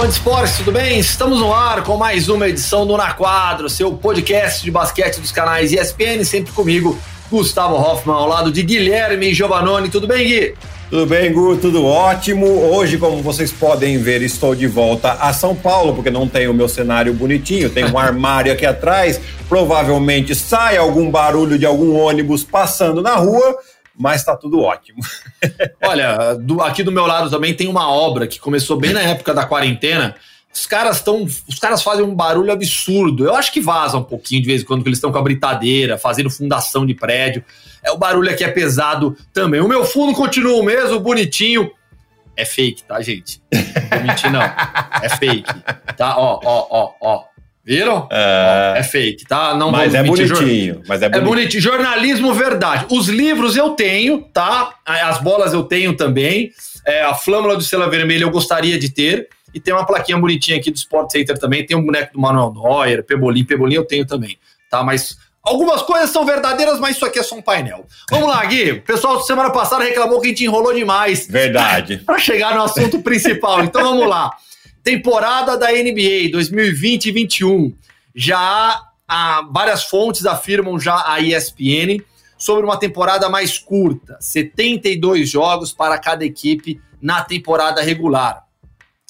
fã de esportes, tudo bem? Estamos no ar com mais uma edição do Na Quadro, seu podcast de basquete dos canais ESPN, sempre comigo, Gustavo Hoffman, ao lado de Guilherme Giovannoni. Tudo bem, Gui? Tudo bem, Gu? Tudo ótimo. Hoje, como vocês podem ver, estou de volta a São Paulo, porque não tenho o meu cenário bonitinho, tem um armário aqui atrás. Provavelmente sai algum barulho de algum ônibus passando na rua, mas está tudo ótimo. Olha, do, aqui do meu lado também tem uma obra que começou bem na época da quarentena. Os caras estão. Os caras fazem um barulho absurdo. Eu acho que vaza um pouquinho de vez em quando, que eles estão com a britadeira, fazendo fundação de prédio. É o barulho aqui é pesado também. O meu fundo continua o mesmo, bonitinho. É fake, tá, gente? Não vou mentir, não. É fake. Tá? Ó, ó, ó, ó. Viram? É, é fake, tá? Não mas é bonitinho. Mas é, bonitinho. é bonitinho. Jornalismo verdade. Os livros eu tenho, tá? As bolas eu tenho também. É, a flâmula do Sela Vermelha eu gostaria de ter. E tem uma plaquinha bonitinha aqui do Sport Center também. Tem um boneco do Manuel Neuer, Pebolim. Pebolim eu tenho também, tá? Mas Algumas coisas são verdadeiras, mas isso aqui é só um painel. Vamos lá, Gui. O pessoal semana passada reclamou que a gente enrolou demais. Verdade. Para chegar no assunto principal. Então vamos lá. Temporada da NBA 2020 e 21. Já há, há várias fontes afirmam já a ESPN sobre uma temporada mais curta, 72 jogos para cada equipe na temporada regular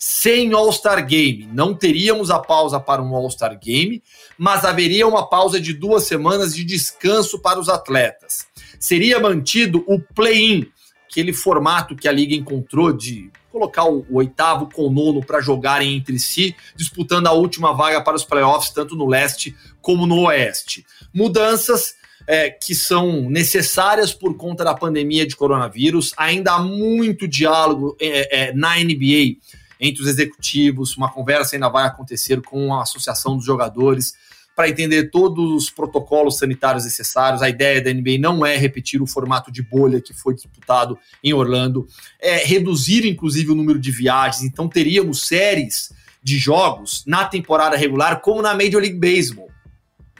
sem All-Star Game. Não teríamos a pausa para um All-Star Game, mas haveria uma pausa de duas semanas de descanso para os atletas. Seria mantido o play-in, aquele formato que a liga encontrou de colocar o, oitavo com o nono para jogarem entre si, disputando a última vaga para os playoffs, tanto no leste como no oeste. Mudanças é, que são necessárias por conta da pandemia de coronavírus. Ainda há muito diálogo é, é, na NBA entre os executivos, uma conversa ainda vai acontecer com a associação dos jogadores para entender todos os protocolos sanitários necessários. A ideia da NBA não é repetir o formato de bolha que foi disputado em Orlando, é reduzir inclusive o número de viagens. Então teríamos séries de jogos na temporada regular como na Major League Baseball.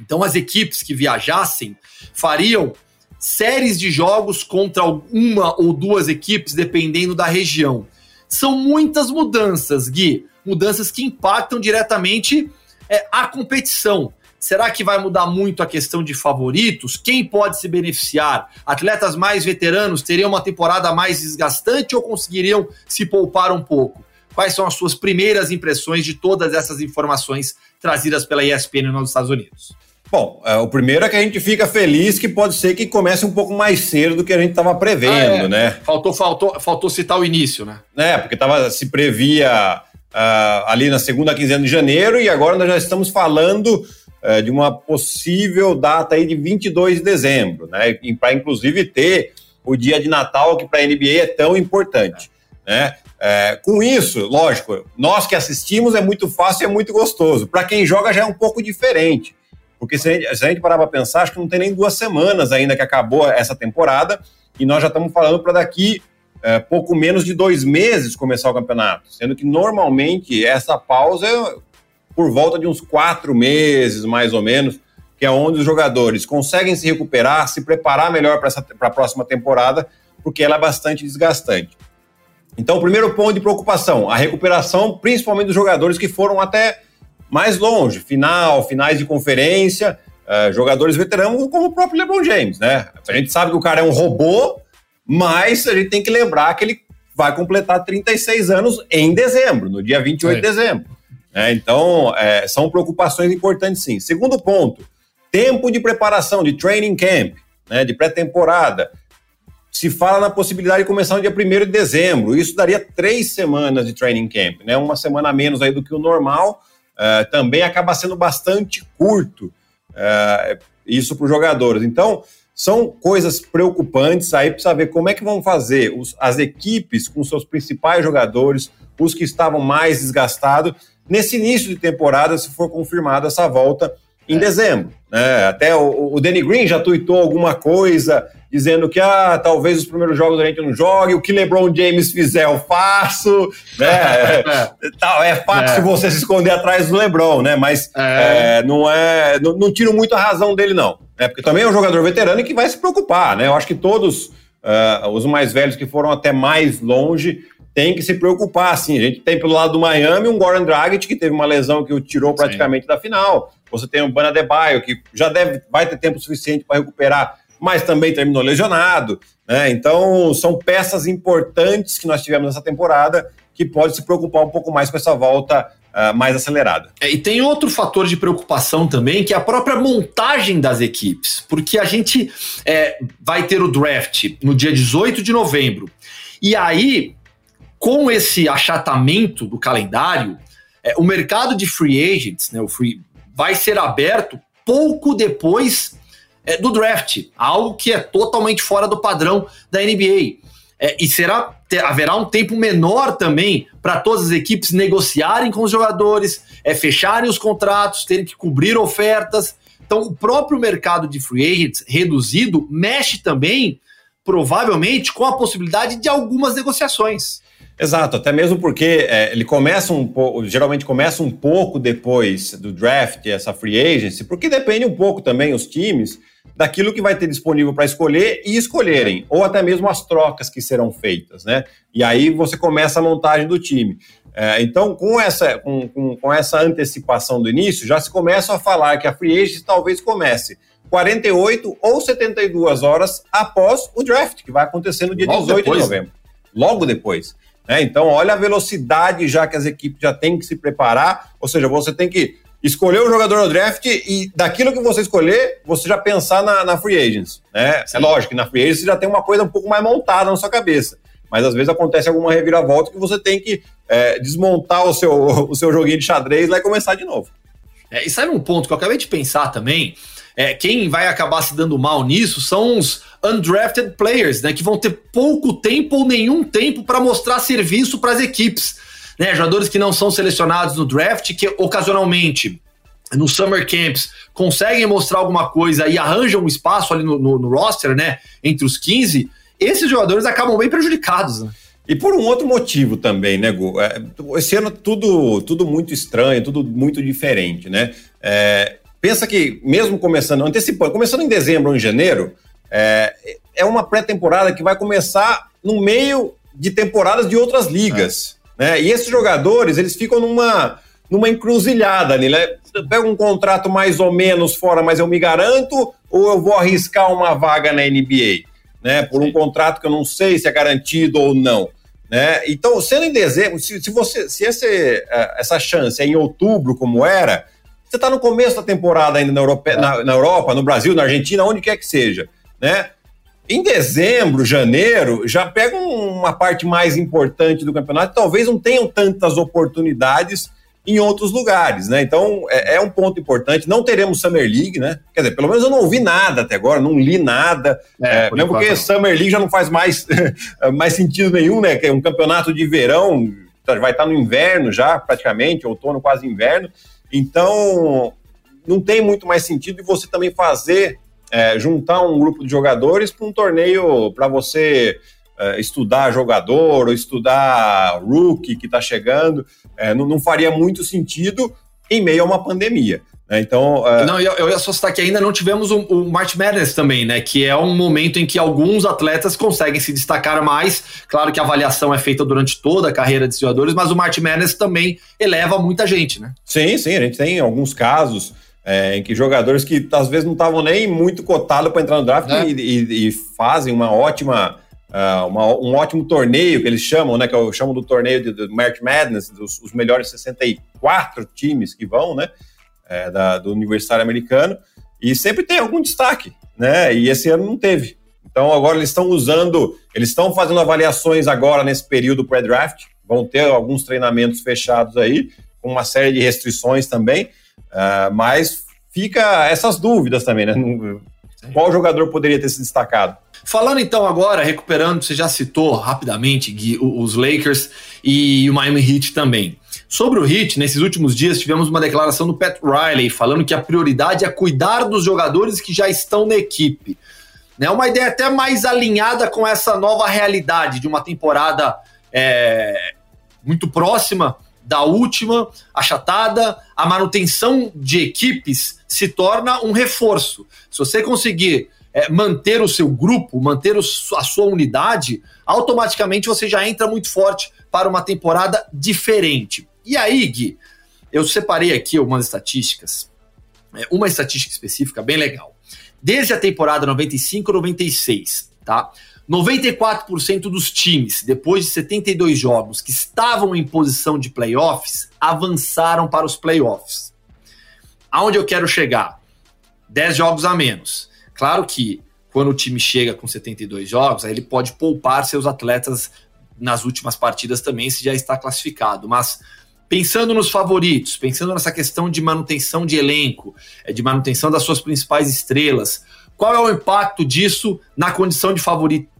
Então as equipes que viajassem fariam séries de jogos contra uma ou duas equipes dependendo da região. São muitas mudanças, Gui. Mudanças que impactam diretamente é, a competição. Será que vai mudar muito a questão de favoritos? Quem pode se beneficiar? Atletas mais veteranos teriam uma temporada mais desgastante ou conseguiriam se poupar um pouco? Quais são as suas primeiras impressões de todas essas informações trazidas pela ESPN nos Estados Unidos? Bom, é, o primeiro é que a gente fica feliz que pode ser que comece um pouco mais cedo do que a gente estava prevendo, ah, é. né? Faltou, faltou, faltou citar o início, né? É, porque tava, se previa uh, ali na segunda quinzena de janeiro e agora nós já estamos falando uh, de uma possível data aí de 22 de dezembro, né? Para inclusive ter o dia de Natal que para a NBA é tão importante, né? É, com isso, lógico, nós que assistimos é muito fácil e é muito gostoso. Para quem joga já é um pouco diferente. Porque se a gente, se a gente parar para pensar, acho que não tem nem duas semanas ainda que acabou essa temporada e nós já estamos falando para daqui é, pouco menos de dois meses começar o campeonato, sendo que normalmente essa pausa é por volta de uns quatro meses, mais ou menos, que é onde os jogadores conseguem se recuperar, se preparar melhor para a próxima temporada, porque ela é bastante desgastante. Então, o primeiro ponto de preocupação, a recuperação, principalmente dos jogadores que foram até mais longe, final, finais de conferência, uh, jogadores veteranos como o próprio LeBron James, né? A gente sabe que o cara é um robô, mas a gente tem que lembrar que ele vai completar 36 anos em dezembro, no dia 28 é. de dezembro. É, então, é, são preocupações importantes sim. Segundo ponto, tempo de preparação, de training camp, né, de pré-temporada. Se fala na possibilidade de começar no dia 1 de dezembro. Isso daria três semanas de training camp, né? Uma semana a menos aí do que o normal, uh, também acaba sendo bastante curto uh, isso para os jogadores. Então, são coisas preocupantes aí para saber como é que vão fazer os, as equipes com seus principais jogadores, os que estavam mais desgastados, nesse início de temporada, se for confirmada essa volta em é. dezembro. Né? Até o, o Danny Green já tuitou alguma coisa dizendo que ah, talvez os primeiros jogos a gente não jogue, o que LeBron James fizer eu faço, né? é, é fácil é. você se esconder atrás do LeBron, né? Mas é. é. não é, não, não, tiro muito a razão dele não, né? Porque também é um jogador veterano e que vai se preocupar, né? Eu acho que todos uh, os mais velhos que foram até mais longe tem que se preocupar, sim. A gente tem pelo lado do Miami um Goran Dragic que teve uma lesão que o tirou praticamente sim. da final. Você tem o Bana Debaio que já deve vai ter tempo suficiente para recuperar, mas também terminou lesionado. Né? Então são peças importantes que nós tivemos nessa temporada que pode se preocupar um pouco mais com essa volta uh, mais acelerada. É, e tem outro fator de preocupação também, que é a própria montagem das equipes, porque a gente é, vai ter o draft no dia 18 de novembro. E aí, com esse achatamento do calendário, é, o mercado de free agents, né, o free, vai ser aberto pouco depois é, do draft, algo que é totalmente fora do padrão da NBA. É, e será ter, haverá um tempo menor também para todas as equipes negociarem com os jogadores, é, fecharem os contratos, terem que cobrir ofertas. Então, o próprio mercado de free agents reduzido mexe também, provavelmente, com a possibilidade de algumas negociações. Exato, até mesmo porque é, ele começa um pouco, geralmente começa um pouco depois do draft, essa free agency, porque depende um pouco também os times daquilo que vai ter disponível para escolher e escolherem, ou até mesmo as trocas que serão feitas, né? E aí você começa a montagem do time. É, então, com essa, com, com, com, essa antecipação do início, já se começa a falar que a free agent talvez comece 48 ou 72 horas após o draft, que vai acontecer no dia Logo 18 depois, de novembro. Logo depois. Né? Então, olha a velocidade já que as equipes já têm que se preparar, ou seja, você tem que escolher o jogador no draft e daquilo que você escolher, você já pensar na, na free agents. Né? É lógico que na free agents você já tem uma coisa um pouco mais montada na sua cabeça. Mas às vezes acontece alguma reviravolta que você tem que é, desmontar o seu, o seu joguinho de xadrez lá e começar de novo. É, e sabe um ponto que eu acabei de pensar também? É, quem vai acabar se dando mal nisso são os undrafted players, né? Que vão ter pouco tempo ou nenhum tempo para mostrar serviço para as equipes né? Jogadores que não são selecionados no draft, que ocasionalmente no summer camps conseguem mostrar alguma coisa e arranjam um espaço ali no, no, no roster, né? Entre os 15, esses jogadores acabam bem prejudicados, né? E por um outro motivo também, né, Gu? É, esse ano tudo, tudo muito estranho, tudo muito diferente, né? É, pensa que, mesmo começando, antecipando, começando em dezembro ou em janeiro, é, é uma pré-temporada que vai começar no meio de temporadas de outras ligas. Né? E esses jogadores, eles ficam numa, numa encruzilhada, né? Eu pego um contrato mais ou menos fora, mas eu me garanto, ou eu vou arriscar uma vaga na NBA, né? Por um contrato que eu não sei se é garantido ou não. Né? Então, sendo em dezembro, se, se você se esse, é, essa chance é em outubro, como era, você está no começo da temporada ainda na Europa, na, na Europa, no Brasil, na Argentina, onde quer que seja. Né? Em dezembro, janeiro, já pega uma parte mais importante do campeonato, talvez não tenham tantas oportunidades em outros lugares, né? Então é, é, um ponto importante. Não teremos Summer League, né? Quer dizer, pelo menos eu não ouvi nada até agora, não li nada. É, é, mesmo porque Summer League já não faz mais, mais sentido nenhum, né? Que é um campeonato de verão, vai estar no inverno já, praticamente, outono, quase inverno. Então não tem muito mais sentido você também fazer é, juntar um grupo de jogadores para um torneio para você é, estudar jogador ou estudar rookie que está chegando. É, não, não, faria muito sentido em meio a uma pandemia. Né? Então, é, não, eu, eu ia associar que ainda não tivemos o, o March Madness também, né? Que é um momento em que alguns atletas conseguem se destacar mais. Claro que a avaliação é feita durante toda a carreira de jogadores, mas o March Madness também eleva muita gente, né? Sim, sim, a gente tem alguns casos é, em que jogadores que às vezes não estavam nem muito cotados para entrar no draft é. e, e, e, fazem uma ótima, uh, uma, um ótimo torneio que eles chamam, né? Que eu chamo do torneio do March Madness, dos os melhores 64 times que vão, né? É, da, do Universitário Americano, e sempre tem algum destaque, né? E esse ano não teve. Então agora eles estão usando, eles estão fazendo avaliações agora nesse período pré-draft, vão ter alguns treinamentos fechados aí, com uma série de restrições também. Uh, mas fica essas dúvidas também, né? Qual jogador poderia ter se destacado? Falando então agora, recuperando, você já citou rapidamente Gui, os Lakers e o Miami Heat também. Sobre o Heat, nesses últimos dias tivemos uma declaração do Pat Riley falando que a prioridade é cuidar dos jogadores que já estão na equipe. Né, uma ideia até mais alinhada com essa nova realidade de uma temporada é, muito próxima da última achatada, a manutenção de equipes se torna um reforço. Se você conseguir é, manter o seu grupo, manter o, a sua unidade, automaticamente você já entra muito forte para uma temporada diferente. E aí, Gui, eu separei aqui algumas estatísticas, é, uma estatística específica bem legal. Desde a temporada 95-96, tá? 94% dos times, depois de 72 jogos que estavam em posição de playoffs, avançaram para os playoffs. Aonde eu quero chegar? 10 jogos a menos. Claro que quando o time chega com 72 jogos, aí ele pode poupar seus atletas nas últimas partidas também, se já está classificado. Mas pensando nos favoritos, pensando nessa questão de manutenção de elenco, é, de manutenção das suas principais estrelas, qual é o impacto disso na condição de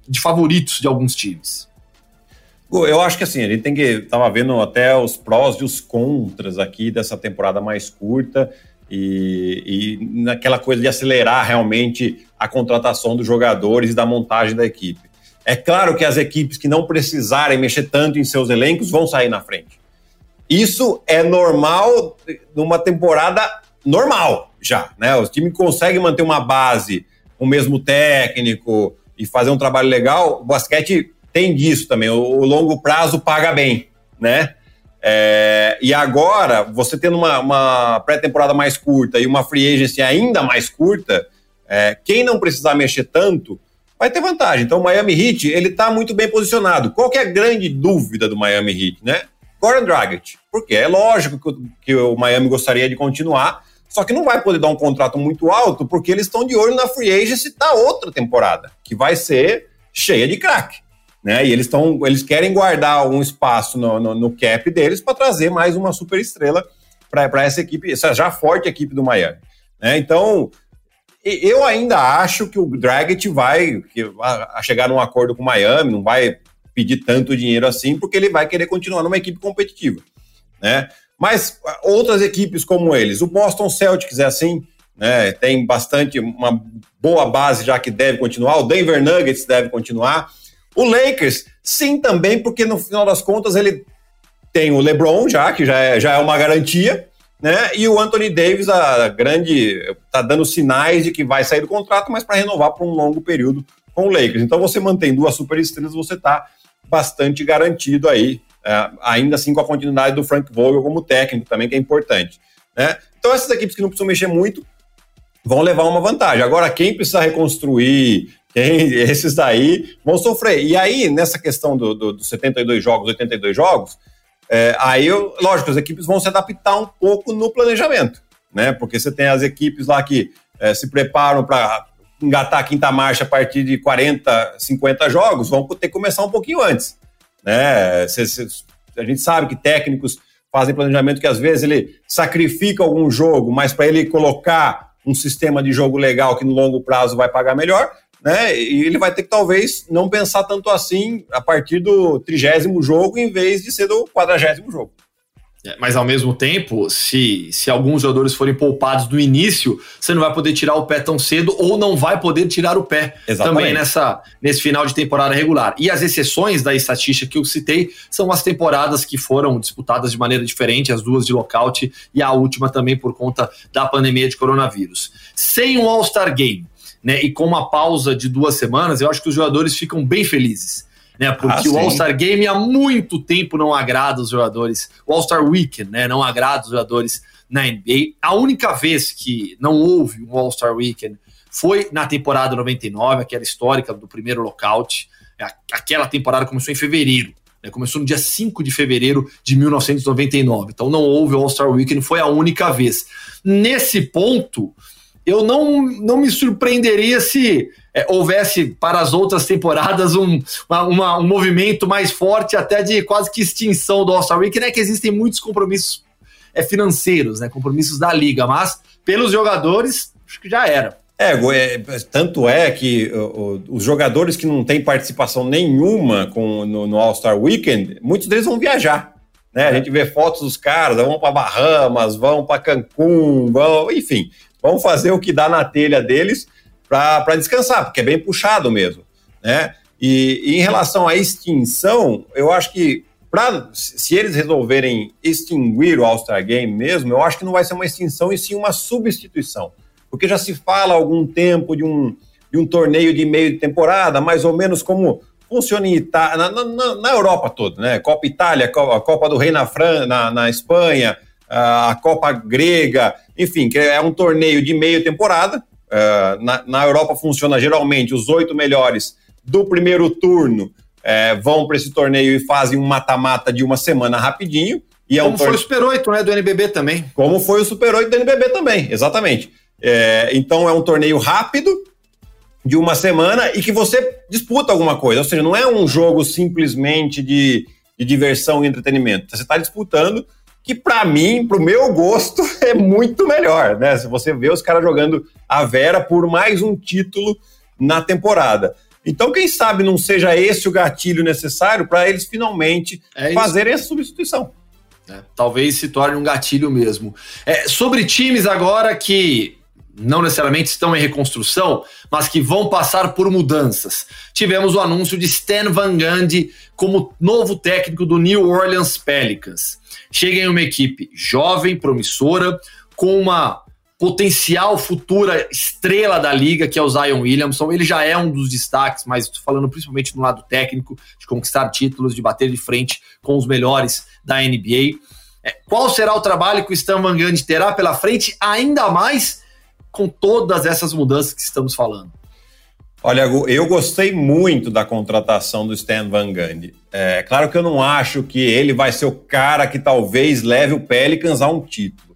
de favoritos de alguns times? Eu acho que assim, a gente tem que. Tava vendo até os prós e os contras aqui dessa temporada mais curta e, e naquela coisa de acelerar realmente a contratação dos jogadores e da montagem da equipe. É claro que as equipes que não precisarem mexer tanto em seus elencos vão sair na frente. Isso é normal numa temporada normal já, né? Os times conseguem manter uma base o mesmo técnico, e fazer um trabalho legal, o basquete tem disso também. O, o longo prazo paga bem, né? É, e agora, você tendo uma, uma pré-temporada mais curta e uma free agency ainda mais curta, é, quem não precisar mexer tanto vai ter vantagem. Então, o Miami Heat, ele está muito bem posicionado. Qual que é a grande dúvida do Miami Heat, né? Goran Dragic. Porque é lógico que, que o Miami gostaria de continuar, só que não vai poder dar um contrato muito alto, porque eles estão de olho na free agency da outra temporada, que vai ser cheia de craque. Né? E eles, tão, eles querem guardar um espaço no, no, no cap deles para trazer mais uma super estrela para essa equipe, essa já forte equipe do Miami. Né? Então, eu ainda acho que o Dragic vai chegar num acordo com o Miami, não vai pedir tanto dinheiro assim, porque ele vai querer continuar numa equipe competitiva. Né? Mas ah, outras equipes como eles, o Boston Celtics é assim, né? Tem bastante, uma boa base já que deve continuar, o Denver Nuggets deve continuar. O Lakers, sim, também, porque no final das contas ele tem o LeBron já, que já é, já é uma garantia, né? E o Anthony Davis, a grande, tá dando sinais de que vai sair do contrato, mas para renovar por um longo período com o Lakers. Então você mantém duas superestrelas, você tá bastante garantido aí é, ainda assim com a continuidade do Frank Vogel como técnico também, que é importante. Né? Então, essas equipes que não precisam mexer muito vão levar uma vantagem. Agora, quem precisa reconstruir, quem, esses daí vão sofrer. E aí, nessa questão dos do, do 72 jogos, 82 jogos, é, aí, eu, lógico, as equipes vão se adaptar um pouco no planejamento, né? Porque você tem as equipes lá que é, se preparam para engatar a quinta marcha a partir de 40, 50 jogos, vão ter que começar um pouquinho antes né? A gente sabe que técnicos fazem planejamento que às vezes ele sacrifica algum jogo, mas para ele colocar um sistema de jogo legal que no longo prazo vai pagar melhor, né? E ele vai ter que talvez não pensar tanto assim a partir do trigésimo jogo em vez de ser do quadragésimo jogo. É, mas ao mesmo tempo, se, se alguns jogadores forem poupados do início, você não vai poder tirar o pé tão cedo ou não vai poder tirar o pé Exatamente. também nessa, nesse final de temporada regular. E as exceções da estatística que eu citei são as temporadas que foram disputadas de maneira diferente, as duas de lockout e a última também por conta da pandemia de coronavírus. Sem um All-Star Game né, e com uma pausa de duas semanas, eu acho que os jogadores ficam bem felizes né? Porque ah, o All-Star Game há muito tempo não agrada os jogadores. O All-Star Weekend, né? Não agrada os jogadores na NBA. A única vez que não houve um All-Star Weekend foi na temporada 99, aquela histórica do primeiro lockout. Aquela temporada começou em fevereiro. Né, começou no dia 5 de fevereiro de 1999. Então não houve o All-Star Weekend, foi a única vez. Nesse ponto, eu não, não me surpreenderia se é, houvesse para as outras temporadas um, uma, uma, um movimento mais forte, até de quase que extinção do All-Star Week, né? Que existem muitos compromissos é, financeiros, né? Compromissos da liga, mas pelos jogadores, acho que já era. É, é tanto é que os jogadores que não têm participação nenhuma com, no, no All-Star Weekend, muitos deles vão viajar. Né? A gente vê fotos dos caras, vão para Bahamas, vão para Cancún, vão, enfim, vão fazer o que dá na telha deles para descansar, porque é bem puxado mesmo, né? E, e em relação à extinção, eu acho que pra, se eles resolverem extinguir o All-Star Game mesmo, eu acho que não vai ser uma extinção e sim uma substituição. Porque já se fala há algum tempo de um, de um torneio de meio de temporada, mais ou menos como funciona em Itália, na, na, na, Europa toda, né? Copa Itália, a Copa do Rei na, Fran na, na Espanha, a Copa Grega, enfim, que é um torneio de meio temporada. Uh, na, na, Europa funciona geralmente os oito melhores do primeiro turno é, vão para esse torneio e fazem um mata-mata de uma semana rapidinho. E é Como um foi o Super 8, né, do NBB também. Como foi o Super 8 do NBB também, exatamente. É, então é um torneio rápido, de uma semana, e que você disputa alguma coisa. Ou seja, não é um jogo simplesmente de, de diversão e entretenimento. Você está disputando que para mim, para o meu gosto, é muito melhor, né? Se você vê os caras jogando a Vera por mais um título na temporada. Então, quem sabe não seja esse o gatilho necessário para eles finalmente é fazerem essa substituição. É, talvez se torne um gatilho mesmo. É, sobre times agora que não necessariamente estão em reconstrução, mas que vão passar por mudanças. Tivemos o anúncio de Stan Van Gundy como novo técnico do New Orleans Pelicans. Chega em uma equipe jovem, promissora, com uma potencial futura estrela da liga, que é o Zion Williamson. Ele já é um dos destaques, mas estou falando principalmente no lado técnico, de conquistar títulos, de bater de frente com os melhores da NBA. É, qual será o trabalho que o Stan Van Gundy terá pela frente, ainda mais com todas essas mudanças que estamos falando? Olha, eu gostei muito da contratação do Stan Van Gundy. É claro que eu não acho que ele vai ser o cara que talvez leve o Pelicans a um título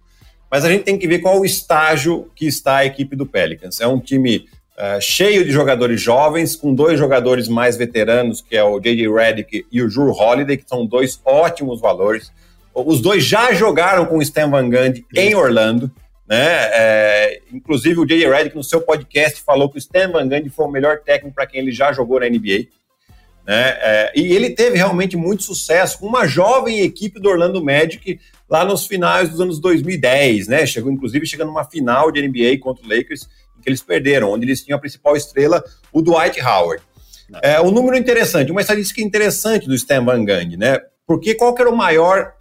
mas a gente tem que ver qual o estágio que está a equipe do Pelicans. É um time uh, cheio de jogadores jovens, com dois jogadores mais veteranos, que é o J.J. Redick e o Jure Holiday, que são dois ótimos valores. Os dois já jogaram com o Stan Van Gundy em Orlando. Né? É, inclusive o J.J. Redick no seu podcast falou que o Stan Van Gundy foi o melhor técnico para quem ele já jogou na NBA. Né? É, e ele teve realmente muito sucesso com uma jovem equipe do Orlando Magic lá nos finais dos anos 2010, né? Chegou, inclusive, chegando numa final de NBA contra o Lakers, em que eles perderam, onde eles tinham a principal estrela, o Dwight Howard. É, um número interessante, uma estatística interessante do Stan Van Gundy, né? Porque qual que era o maior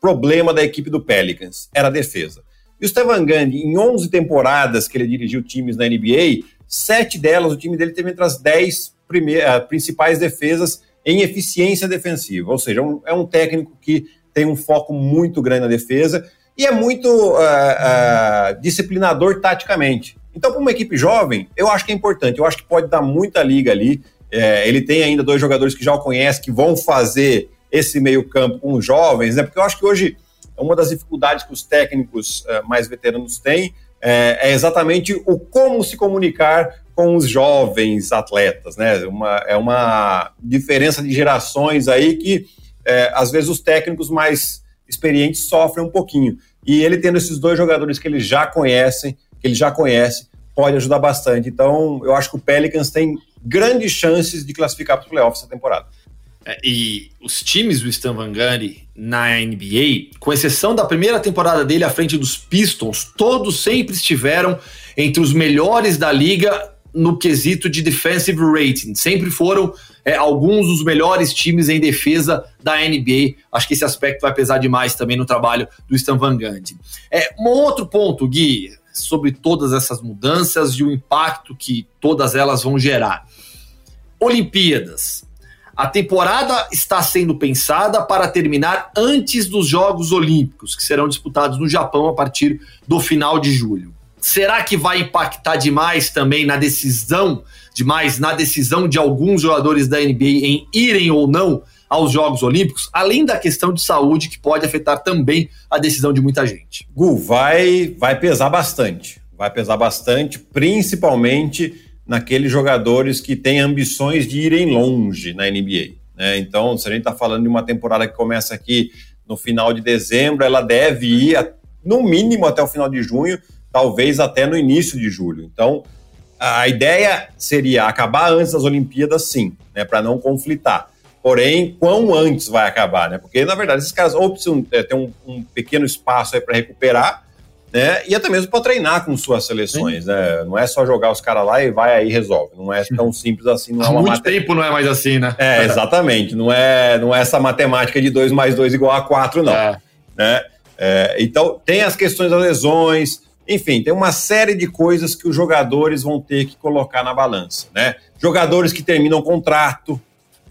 problema da equipe do Pelicans? Era a defesa. E o Stan Van Gundy, em 11 temporadas que ele dirigiu times na NBA, sete delas, o time dele teve entre as 10 primeiras, principais defesas em eficiência defensiva. Ou seja, um, é um técnico que tem um foco muito grande na defesa e é muito uh, uh, disciplinador taticamente. Então, para uma equipe jovem, eu acho que é importante. Eu acho que pode dar muita liga ali. É, ele tem ainda dois jogadores que já o conhecem, que vão fazer esse meio-campo com os jovens, né? Porque eu acho que hoje uma das dificuldades que os técnicos uh, mais veteranos têm é, é, exatamente o como se comunicar com os jovens atletas, né? Uma, é uma diferença de gerações aí que é, às vezes os técnicos mais experientes sofrem um pouquinho. E ele tendo esses dois jogadores que ele já conhecem, que ele já conhece, pode ajudar bastante. Então, eu acho que o Pelicans tem grandes chances de classificar para os playoffs essa temporada. É, e os times do Stan Van Gundy na NBA, com exceção da primeira temporada dele à frente dos Pistons, todos sempre estiveram entre os melhores da liga no quesito de defensive rating. Sempre foram é, alguns dos melhores times em defesa da NBA. Acho que esse aspecto vai pesar demais também no trabalho do Stan Van Gundy. É, um outro ponto, Gui, sobre todas essas mudanças e o impacto que todas elas vão gerar. Olimpíadas. A temporada está sendo pensada para terminar antes dos Jogos Olímpicos, que serão disputados no Japão a partir do final de julho. Será que vai impactar demais também na decisão, demais na decisão de alguns jogadores da NBA em irem ou não aos Jogos Olímpicos, além da questão de saúde que pode afetar também a decisão de muita gente? Gu, vai, vai pesar bastante. Vai pesar bastante, principalmente naqueles jogadores que têm ambições de irem longe na NBA. Né? Então, se a gente está falando de uma temporada que começa aqui no final de dezembro, ela deve ir, no mínimo, até o final de junho, talvez até no início de julho. Então, a ideia seria acabar antes das Olimpíadas, sim, né, para não conflitar. Porém, quão antes vai acabar, né? Porque, na verdade, esses caras ou precisam é, ter um, um pequeno espaço para recuperar, né? E até mesmo para treinar com suas seleções, né? Não é só jogar os caras lá e vai aí e resolve. Não é tão simples assim. Não é Há muito mate... tempo não é mais assim, né? É, exatamente. Não é, não é essa matemática de 2 mais 2 igual a 4, não. É. Né? É, então, tem as questões das lesões, enfim, tem uma série de coisas que os jogadores vão ter que colocar na balança, né? Jogadores que terminam contrato,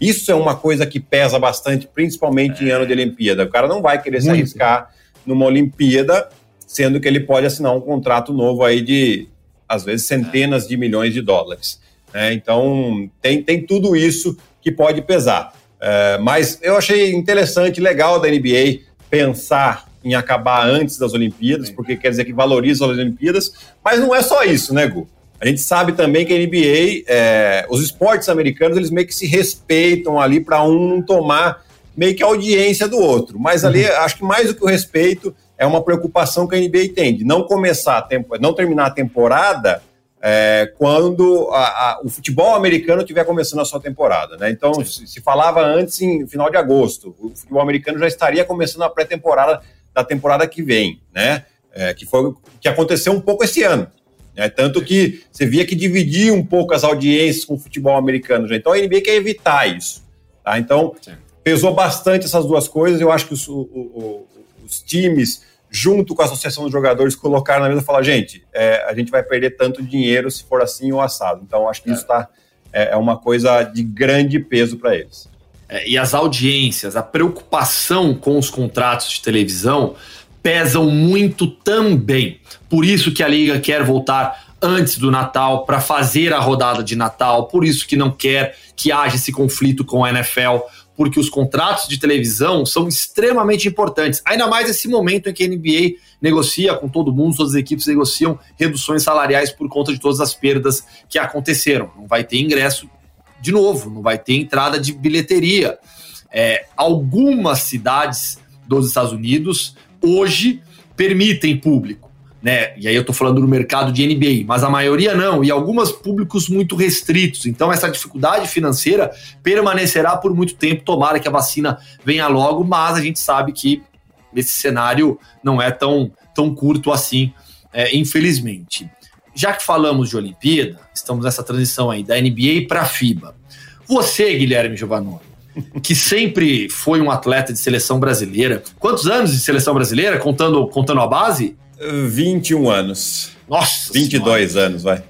Isso é uma coisa que pesa bastante, principalmente é. em ano de Olimpíada. O cara não vai querer se arriscar numa Olimpíada, sendo que ele pode assinar um contrato novo aí de, às vezes, centenas de milhões de dólares. É, então, tem, tem tudo isso que pode pesar. É, mas eu achei interessante, legal da NBA pensar em acabar antes das Olimpíadas, porque quer dizer que valoriza as Olimpíadas, mas não é só isso, né, Gu? A gente sabe também que a NBA, é, os esportes americanos, eles meio que se respeitam ali para um tomar meio que a audiência do outro. Mas ali, uhum. acho que mais do que o respeito, é uma preocupação que a NBA tem de não começar a tempo, não terminar a temporada é, quando a, a, o futebol americano estiver começando a sua temporada. Né? Então, se, se, falava antes em final de agosto, o futebol americano já estaria começando a pré-temporada da temporada que vem, né? É, que foi que aconteceu um pouco esse ano. Né? Tanto que você via que dividia um pouco as audiências com o futebol americano. Já. Então a NBA quer evitar isso. Tá? Então, pesou bastante essas duas coisas. Eu acho que os, o, o, os times, junto com a Associação dos Jogadores, colocaram na mesa e falaram: gente, é, a gente vai perder tanto dinheiro se for assim ou assado. Então, acho que é. isso tá, é, é uma coisa de grande peso para eles. É, e as audiências, a preocupação com os contratos de televisão pesam muito também. Por isso que a liga quer voltar antes do Natal para fazer a rodada de Natal, por isso que não quer que haja esse conflito com a NFL, porque os contratos de televisão são extremamente importantes. Ainda mais nesse momento em que a NBA negocia com todo mundo, todas as equipes negociam reduções salariais por conta de todas as perdas que aconteceram. Não vai ter ingresso de novo, não vai ter entrada de bilheteria. É, algumas cidades dos Estados Unidos hoje permitem público. Né? E aí eu estou falando do mercado de NBA, mas a maioria não, e alguns públicos muito restritos. Então essa dificuldade financeira permanecerá por muito tempo. Tomara que a vacina venha logo, mas a gente sabe que esse cenário não é tão, tão curto assim, é, infelizmente já que falamos de Olimpíada, estamos nessa transição aí da NBA para a FIBA. Você, Guilherme Giovanni, que sempre foi um atleta de seleção brasileira, quantos anos de seleção brasileira, contando, contando a base? 21 anos. Nossa! 22 senhora. anos, vai.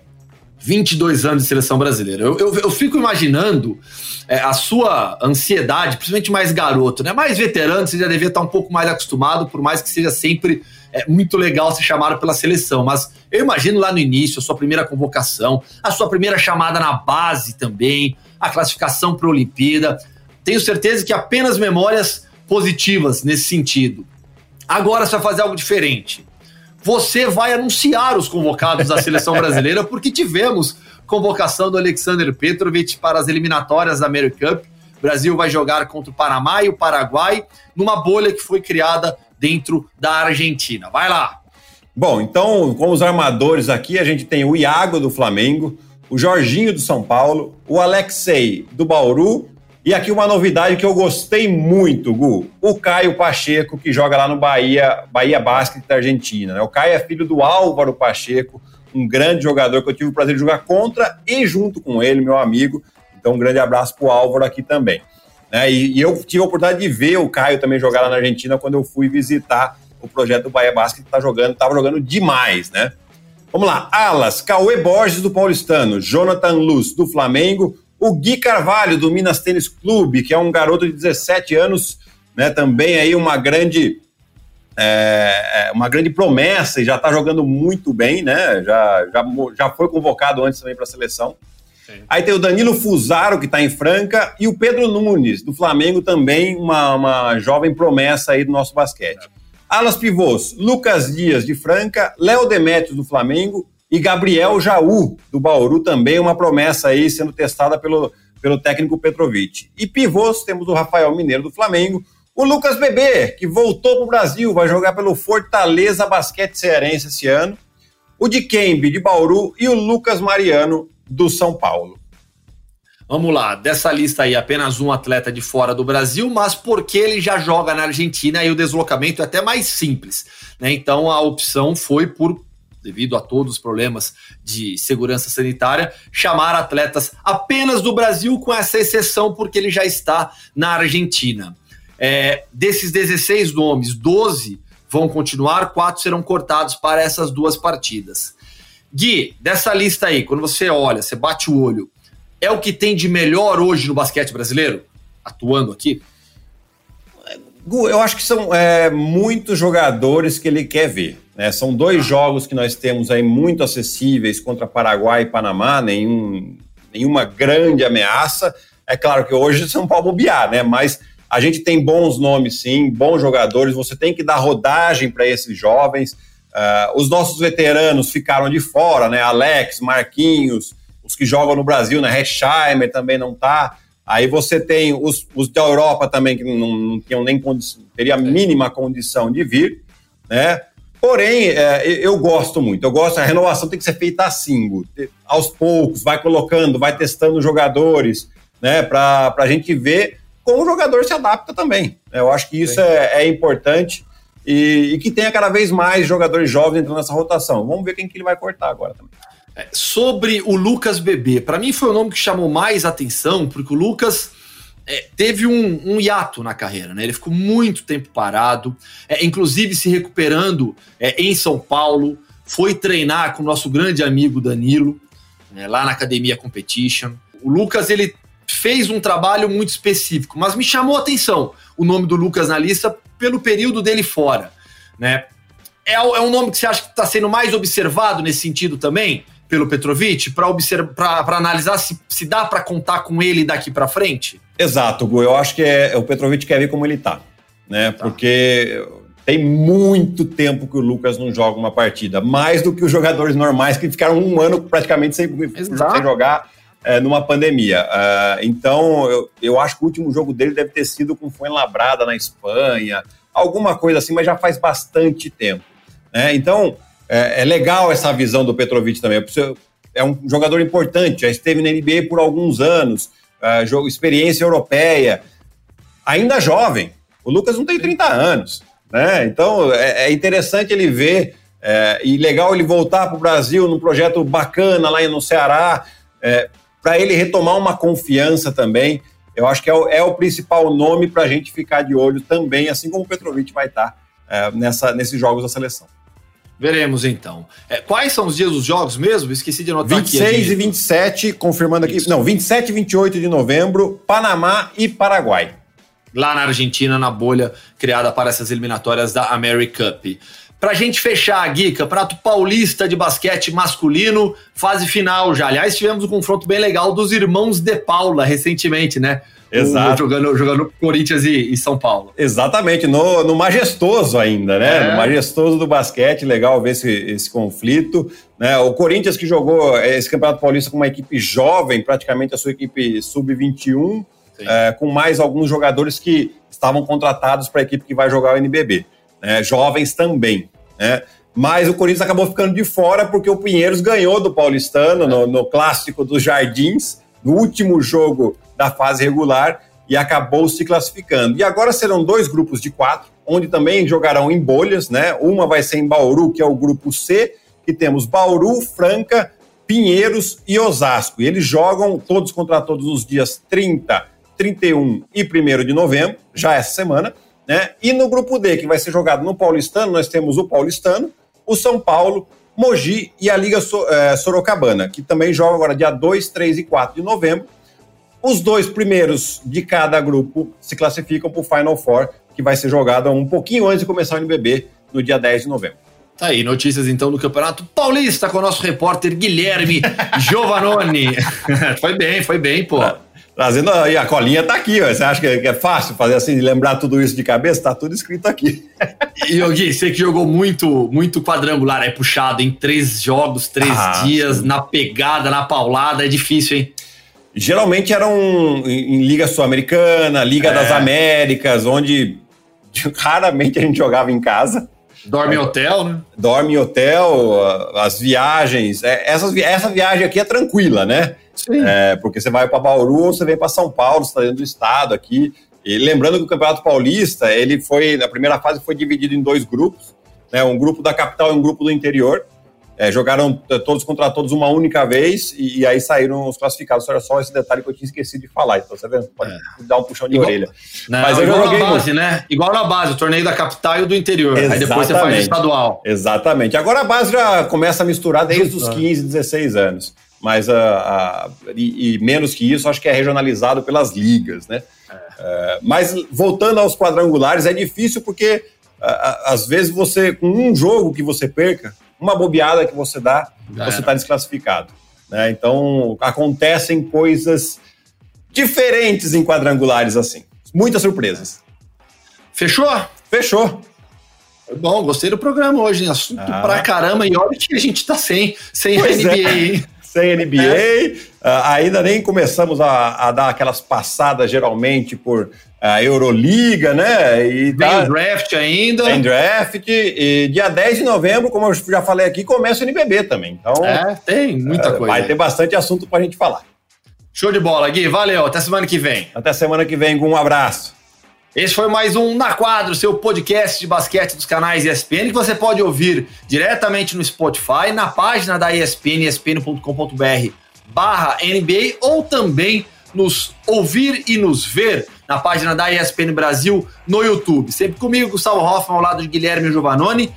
22 anos de seleção brasileira. Eu, eu, eu fico imaginando é, a sua ansiedade, principalmente mais garoto, né? Mais veterano, você já devia estar um pouco mais acostumado, por mais que seja sempre é, muito legal ser chamado pela seleção. Mas eu imagino lá no início, a sua primeira convocação, a sua primeira chamada na base também, a classificação para a Olimpíada. Tenho certeza que apenas memórias positivas nesse sentido. Agora você vai fazer algo diferente você vai anunciar os convocados da seleção brasileira, porque tivemos convocação do Alexander Petrovic para as eliminatórias da American Cup. O Brasil vai jogar contra o Panamá e o Paraguai numa bolha que foi criada dentro da Argentina. Vai lá. Bom, então, com os armadores aqui, a gente tem o Iago do Flamengo, o Jorginho do São Paulo, o Alexei do Bauru e aqui uma novidade que eu gostei muito, Gu. O Caio Pacheco, que joga lá no Bahia, Bahia Basket da Argentina. Né? O Caio é filho do Álvaro Pacheco, um grande jogador que eu tive o prazer de jogar contra e junto com ele, meu amigo. Então, um grande abraço para o Álvaro aqui também. Né? E, e, eu tive a oportunidade de ver o Caio também jogar lá na Argentina quando eu fui visitar o projeto do Bahia Basket, que tá jogando, estava jogando demais, né? Vamos lá, Alas, Cauê Borges do Paulistano, Jonathan Luz do Flamengo, o Gui Carvalho, do Minas Tênis Clube, que é um garoto de 17 anos, né, também aí uma grande é, é uma grande promessa e já está jogando muito bem, né? Já, já, já foi convocado antes também para a seleção. Sim. Aí tem o Danilo Fusaro, que está em Franca, e o Pedro Nunes, do Flamengo, também uma, uma jovem promessa aí do nosso basquete. É. Alas Pivôs, Lucas Dias, de Franca, Léo Demetrios, do Flamengo, e Gabriel Jaú, do Bauru, também uma promessa aí sendo testada pelo, pelo técnico Petrovic. E pivôs, temos o Rafael Mineiro do Flamengo, o Lucas Bebê, que voltou para o Brasil, vai jogar pelo Fortaleza Basquete Cearense esse ano, o Dikembe de Bauru e o Lucas Mariano do São Paulo. Vamos lá, dessa lista aí, apenas um atleta de fora do Brasil, mas porque ele já joga na Argentina e o deslocamento é até mais simples. Né? Então a opção foi por devido a todos os problemas de segurança sanitária, chamar atletas apenas do Brasil, com essa exceção, porque ele já está na Argentina. É, desses 16 nomes, 12 vão continuar, quatro serão cortados para essas duas partidas. Gui, dessa lista aí, quando você olha, você bate o olho, é o que tem de melhor hoje no basquete brasileiro? Atuando aqui? Gu, eu acho que são é, muitos jogadores que ele quer ver. Né? São dois jogos que nós temos aí muito acessíveis contra Paraguai e Panamá, nenhum, nenhuma grande ameaça. É claro que hoje São Paulo bobear, né? Mas a gente tem bons nomes, sim, bons jogadores. Você tem que dar rodagem para esses jovens. Uh, os nossos veteranos ficaram de fora, né? Alex, Marquinhos, os que jogam no Brasil, né? Hetzheimer também não tá. Aí você tem os, os da Europa também, que não, não tinham nem condição, teria a mínima condição de vir, né? Porém, é, eu gosto muito. Eu gosto, a renovação tem que ser feita assim, aos poucos, vai colocando, vai testando jogadores, né? Para a gente ver como o jogador se adapta também. Eu acho que isso é, é, importante e, e, que tenha cada vez mais jogadores jovens entrando nessa rotação. Vamos ver quem que ele vai cortar agora também. É, sobre o Lucas Bebê, para mim foi o nome que chamou mais atenção, porque o Lucas é, teve um, um, hiato na carreira, né? Ele ficou muito tempo parado, é, inclusive se recuperando é, em São Paulo, foi treinar com o nosso grande amigo Danilo, né, lá na Academia Competition. O Lucas, ele fez um trabalho muito específico, mas me chamou a atenção o nome do Lucas na lista pelo período dele fora, né? É, é um nome que você acha que está sendo mais observado nesse sentido também? Pelo Petrovic para analisar se, se dá para contar com ele daqui para frente? Exato, Gu. Eu acho que é, o Petrovic quer ver como ele tá, né? Tá. Porque tem muito tempo que o Lucas não joga uma partida, mais do que os jogadores normais que ficaram um ano praticamente sem, sem jogar é, numa pandemia. Uh, então, eu, eu acho que o último jogo dele deve ter sido com Fuenlabrada na Espanha, alguma coisa assim, mas já faz bastante tempo. Né? Então, é, é legal essa visão do Petrovic também. É um jogador importante, já esteve na NBA por alguns anos, jogo, experiência europeia, ainda jovem. O Lucas não tem 30 anos, né? Então é, é interessante ele ver é, e legal ele voltar para o Brasil num projeto bacana lá no Ceará, é, para ele retomar uma confiança também. Eu acho que é o, é o principal nome para a gente ficar de olho também, assim como o Petrovic vai estar tá, nessa, nesses jogos da seleção. Veremos então. É, quais são os dias dos jogos mesmo? Esqueci de anotar 26 aqui. 26 e 27, confirmando aqui. Isso. Não, 27 e 28 de novembro, Panamá e Paraguai. Lá na Argentina, na bolha criada para essas eliminatórias da America Cup. Pra gente fechar, Gui, Campeonato Paulista de Basquete Masculino, fase final já. Aliás, tivemos um confronto bem legal dos irmãos De Paula recentemente, né? Exato. jogando, jogando Corinthians e, e, São Paulo. Exatamente, no, no majestoso ainda, né? É. No majestoso do basquete, legal ver esse, esse conflito. Né? O Corinthians que jogou esse Campeonato Paulista com uma equipe jovem, praticamente a sua equipe sub-21, é, com mais alguns jogadores que estavam contratados para a equipe que vai jogar o NBB. Né? Jovens também, né? Mas o Corinthians acabou ficando de fora porque o Pinheiros ganhou do Paulistano no, no Clássico dos Jardins, no último jogo da fase regular e acabou se classificando. E agora serão dois grupos de quatro, onde também jogarão em bolhas, né? Uma vai ser em Bauru, que é o grupo C, que temos Bauru, Franca, Pinheiros e Osasco. E eles jogam todos contra todos os dias 30, 31 e 1 de novembro, já essa semana, né? E no grupo D, que vai ser jogado no Paulistano, nós temos o Paulistano, o São Paulo, Mogi e a Liga eh, Sorocabana, que também joga agora dia 2, 3 e 4 de novembro. Os dois primeiros de cada grupo se classificam para o Final Four, que vai ser jogado um pouquinho antes de começar o NBB, no dia 10 de novembro. Tá aí, notícias então do Campeonato Paulista com o nosso repórter Guilherme Giovanoni. foi bem, foi bem, pô. Trazendo aí, a colinha tá aqui, ó. Você acha que é fácil fazer assim, lembrar tudo isso de cabeça? Tá tudo escrito aqui. e, Gui, você que jogou muito, muito quadrangular, é puxado em três jogos, três ah, dias, sim. na pegada, na paulada, é difícil, hein? geralmente eram em Liga Sul-Americana, Liga é. das Américas, onde raramente a gente jogava em casa. Dorme em hotel, né? Dorme em hotel, as viagens. É, essas, essa viagem aqui é tranquila, né? É, porque você vai para Bauru ou você vem para São Paulo, você está dentro do estado aqui. E lembrando que o Campeonato Paulista, ele foi, na primeira fase, foi dividido em dois grupos, né? Um grupo da capital e um grupo do interior. É, jogaram todos contra todos uma única vez e, e, aí saíram os classificados. Era só esse detalhe que eu tinha esquecido de falar. Então, você vendo? Pode é. dar um puxão de igual, orelha. Não, Mas eu igual joguei na base, né? Igual na base, o torneio da capital e o do interior. Exatamente. Aí depois você faz o estadual. Exatamente. Agora a base já começa a misturar desde os 15, 16 anos. Mas uh, uh, e, e, menos que isso, acho que é regionalizado pelas ligas, né? É. Uh, mas voltando aos quadrangulares, é difícil porque às vezes você, com um jogo que você perca, uma bobeada que você dá, Já você está desclassificado. Né? Então acontecem coisas diferentes em quadrangulares assim. Muitas surpresas. Fechou? Fechou. Bom, gostei do programa hoje, hein? Assunto ah. pra caramba. E olha que a gente tá sem, sem pois NBA, é. hein? Sem NBA. Uh, ainda nem começamos a, a, dar aquelas passadas, geralmente, por a uh, Euroliga, né? E Tem tá, draft ainda. Tem draft. E dia 10 de novembro, como eu já falei aqui, começa o NBB também. Então, é, tem muita uh, coisa. Vai ter bastante assunto pra gente falar. Show de bola, Gui. Valeu. Até semana que vem. Até semana que vem. Um abraço. Esse foi mais um Na Quadro, seu podcast de basquete dos canais ESPN, que você pode ouvir diretamente no Spotify, na página da ESPN, espn.com.br barra NBA, ou também nos ouvir e nos ver na página da ESPN Brasil no YouTube. Sempre comigo, Gustavo Hoffman, ao lado de Guilherme Giovanoni.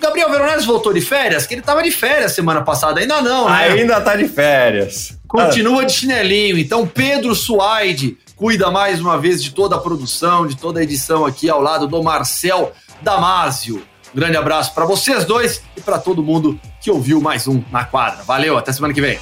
Gabriel Veronese voltou de férias? Que ele estava de férias semana passada. Ainda não, né? Ainda tá de férias. Continua de chinelinho. Então, Pedro Suaide cuida mais uma vez de toda a produção, de toda a edição aqui ao lado do Marcel Damasio. Um grande abraço para vocês dois e para todo mundo que ouviu mais um na quadra. Valeu, até semana que vem.